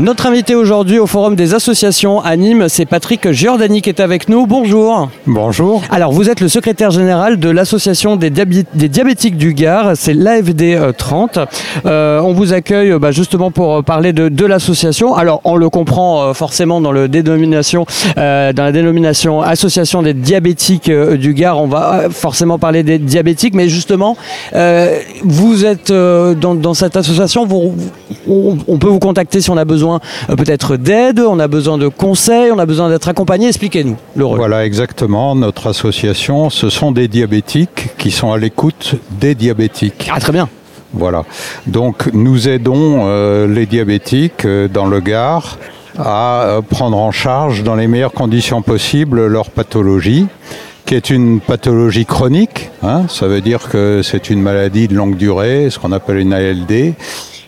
Notre invité aujourd'hui au Forum des associations à Nîmes, c'est Patrick Giordani qui est avec nous. Bonjour. Bonjour. Alors, vous êtes le secrétaire général de l'association des, des, diabétiques du Gard, c'est l'AFD 30. Euh, on vous accueille bah, justement pour parler de, de l'association. Alors, on le comprend euh, forcément dans, le dénomination, euh, dans la dénomination Association des diabétiques euh, du Gard. On va euh, forcément parler des diabétiques, mais justement, vous êtes dans, dans, cette association, vous, on, on peut vous contacter si on a besoin euh, peut-être d'aide, on a besoin de conseils, on a besoin d'être accompagné. Expliquez-nous le rôle. Voilà, exactement. Notre association, ce sont des diabétiques qui sont à l'écoute des diabétiques. Ah, très bien. Voilà. Donc, nous aidons euh, les diabétiques euh, dans le Gard à euh, prendre en charge dans les meilleures conditions possibles leur pathologie qui est une pathologie chronique. Hein, ça veut dire que c'est une maladie de longue durée, ce qu'on appelle une ALD,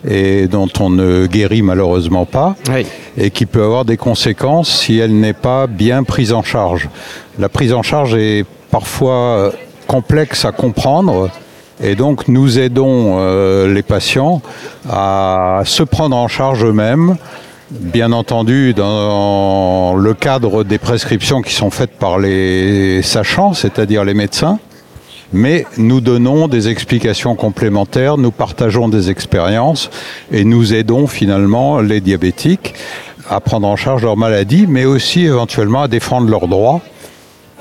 et dont on ne guérit malheureusement pas, oui. et qui peut avoir des conséquences si elle n'est pas bien prise en charge. La prise en charge est parfois complexe à comprendre, et donc nous aidons euh, les patients à se prendre en charge eux-mêmes, bien entendu dans le cadre des prescriptions qui sont faites par les sachants, c'est-à-dire les médecins mais nous donnons des explications complémentaires, nous partageons des expériences et nous aidons finalement les diabétiques à prendre en charge leur maladie, mais aussi éventuellement à défendre leurs droits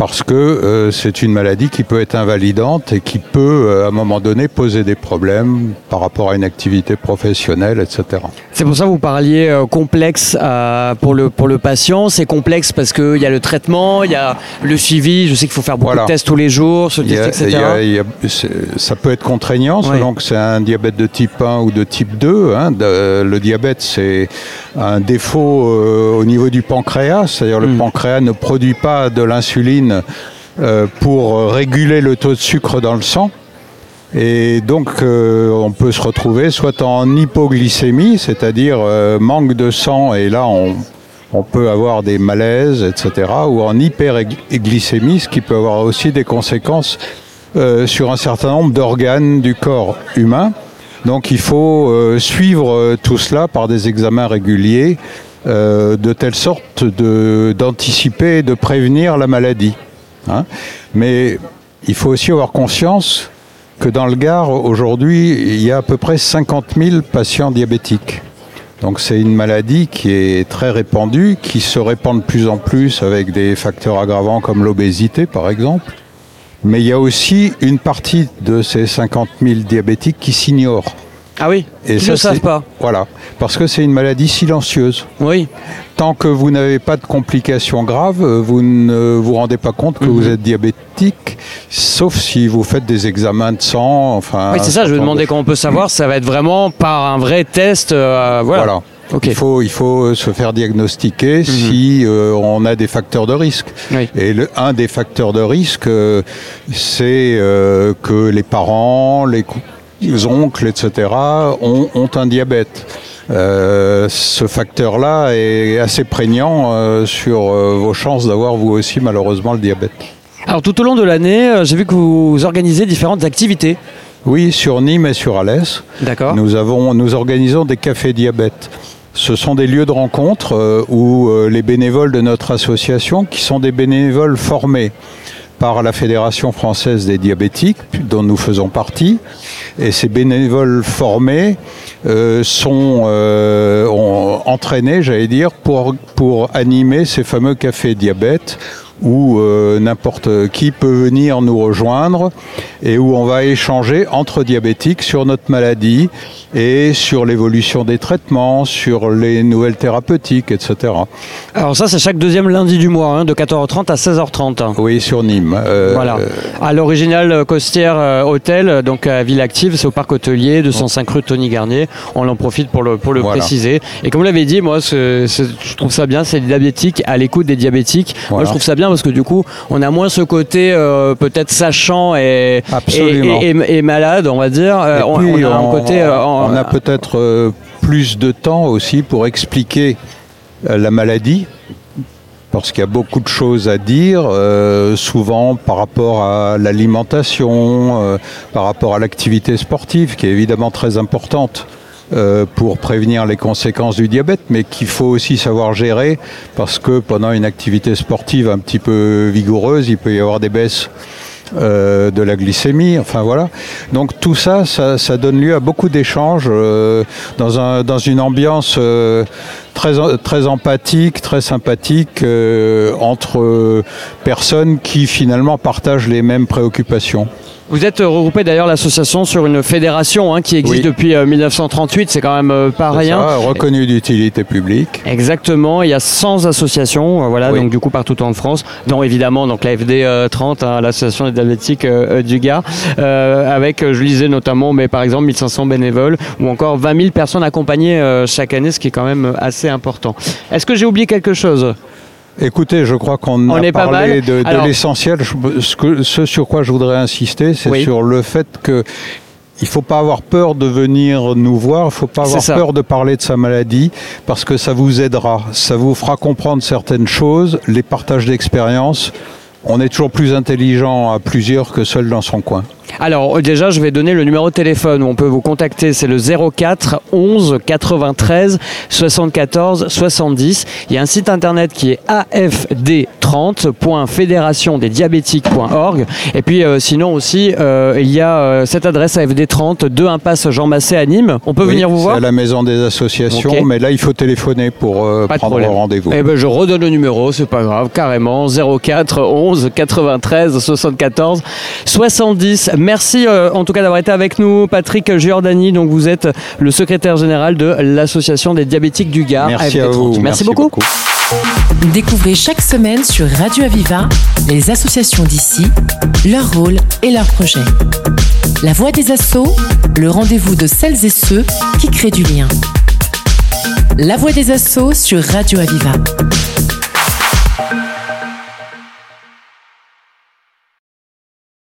parce que euh, c'est une maladie qui peut être invalidante et qui peut, euh, à un moment donné, poser des problèmes par rapport à une activité professionnelle, etc. C'est pour ça que vous parliez euh, complexe pour, le, pour le patient. C'est complexe parce qu'il y a le traitement, il y a le suivi. Je sais qu'il faut faire beaucoup Voilà. de tests tous les jours, se tester, y etc. a- il y a- c'est- ça peut être contraignant selon que c'est un diabète de type 1 ou de type 2. hein. De- le diabète, c'est un défaut au niveau du pancréas, c'est-à-dire le Mm. pancréas ne produit pas de l'insuline euh, pour réguler le taux de sucre dans le sang. Et donc, euh, on peut se retrouver soit en hypoglycémie, c'est-à-dire euh, manque de sang, et là, on, peut avoir des malaises, etc., ou en hyperglycémie, ce qui peut avoir aussi des conséquences sur un certain nombre d'organes du corps humain. Donc, il faut suivre tout cela par des examens réguliers, euh, de telle sorte d'anticiper et de prévenir la maladie. hein. Mais il faut aussi avoir conscience que dans le Gard, aujourd'hui, il y a à peu près 50 000 patients diabétiques. Donc c'est une maladie qui est très répandue, qui se répand de plus en plus avec des facteurs aggravants comme l'obésité par exemple. Mais il y a aussi une partie de ces 50 000 diabétiques qui s'ignorent. Ah oui, Et ils ça, ne savent c'est- pas. Voilà, parce que c'est une maladie silencieuse. Oui, Tant que vous n'avez pas de complications graves, euh, vous ne vous rendez pas compte que Mhm. vous êtes diabétique, sauf si vous faites des examens de sang. Enfin, oui c'est ça, je certain demander nombre comment on peut savoir. Ça va être vraiment par un vrai test. euh, de- voilà. Il, faut, il faut se faire diagnostiquer si euh, on a des facteurs de risque. Oui. Et le, un des facteurs de risque, euh, c'est euh, que les parents, les oncles, etc., ont, ont un diabète. Euh, ce facteur-là est assez prégnant euh, sur euh, vos chances d'avoir vous aussi malheureusement le diabète. Alors tout au long de l'année, j'ai vu que vous organisez différentes activités. Oui, sur Nîmes et sur Alès, D'accord. nous, avons, nous organisons des cafés diabète. Ce sont des lieux de rencontre où les bénévoles de notre association, qui sont des bénévoles formés par la Fédération française des diabétiques, dont nous faisons partie, et ces bénévoles formés euh, sont euh, entraînés, j'allais dire, pour, pour animer ces fameux cafés diabète où euh, n'importe qui peut venir nous rejoindre et où on va échanger entre diabétiques sur notre maladie et sur l'évolution des traitements, sur les nouvelles thérapeutiques, etc. Alors ça, c'est chaque deuxième lundi du mois, hein, de 14h30 à 16h30. Oui, sur Nîmes. Euh, Voilà. À l'original Costière euh, Hôtel, euh, donc à Ville Active, c'est au parc hôtelier, 205 rue Tony Garnier. On en profite pour le, pour le Voilà. préciser. Et comme vous l'avez dit, moi, je trouve ça bien, c'est les diabétiques à l'écoute des diabétiques. Moi, je trouve ça bien. Parce que du coup, on a moins ce côté euh, peut-être sachant et, Absolument. et, et- et malade, on va dire. Euh, Et on, a un on- côté. euh, on a peut-être plus de temps aussi pour expliquer la maladie, parce qu'il y a beaucoup de choses à dire, euh, souvent par rapport à l'alimentation, euh, par rapport à l'activité sportive, qui est évidemment très importante. Euh, pour prévenir les conséquences du diabète, mais qu'il faut aussi savoir gérer parce que pendant une activité sportive un petit peu vigoureuse, il peut y avoir des baisses euh, de la glycémie, enfin voilà. Donc tout ça, ça, ça donne lieu à beaucoup d'échanges euh, dans, un, dans une ambiance euh, très, très empathique, très sympathique euh, entre euh, personnes qui finalement partagent les mêmes préoccupations. Vous êtes regroupé d'ailleurs l'association sur une fédération hein, qui existe Oui. depuis euh, 1938, c'est quand même euh, pas rien. ça, reconnu d'utilité publique. Exactement, il y a 100 associations, euh, voilà, Oui. donc du coup partout en France, dont évidemment donc la FD euh, 30, hein, l'association des diabétiques euh, euh, du Gard, euh, avec, euh, je lisais notamment, mais par exemple 1500 bénévoles ou encore 20 000 personnes accompagnées euh, chaque année, ce qui est quand même assez important. Est-ce que j'ai oublié quelque chose? Écoutez, je crois qu'on On a est pas parlé de, de Alors- l'essentiel. Ce, que- ce sur quoi je voudrais insister, c'est Oui. sur le fait que il faut pas avoir peur de venir nous voir, il faut pas avoir peur de parler de sa maladie, parce que ça vous aidera, ça vous fera comprendre certaines choses, les partages d'expérience. On est toujours plus intelligent à plusieurs que seul dans son coin. Alors euh, déjà, je vais donner le numéro de téléphone où on peut vous contacter. C'est le 04 11 93 74 70. Il y a un site internet qui est afd30.fédérationdesdiabétiques.org. Et puis euh, sinon aussi, euh, il y a euh, cette adresse AFD30, 2 impasse Jean Massé à Nîmes. On peut Oui, venir vous c'est voir à la maison des associations, mais là il faut téléphoner pour prendre problème. rendez-vous. Eh ben, je redonne le numéro, c'est pas grave, carrément. 04 11 93 74 70. Merci euh, en tout cas d'avoir été avec nous, Patrick Giordani. Donc vous êtes le secrétaire général de l'association des diabétiques du Gard. Merci à AFD30. vous. Merci, beaucoup. Découvrez chaque semaine sur Radio Aviva les associations d'ici, leur rôle et leurs projets. La voix des assauts, le rendez-vous de celles et ceux qui créent du lien. La voix des assauts sur Radio Aviva.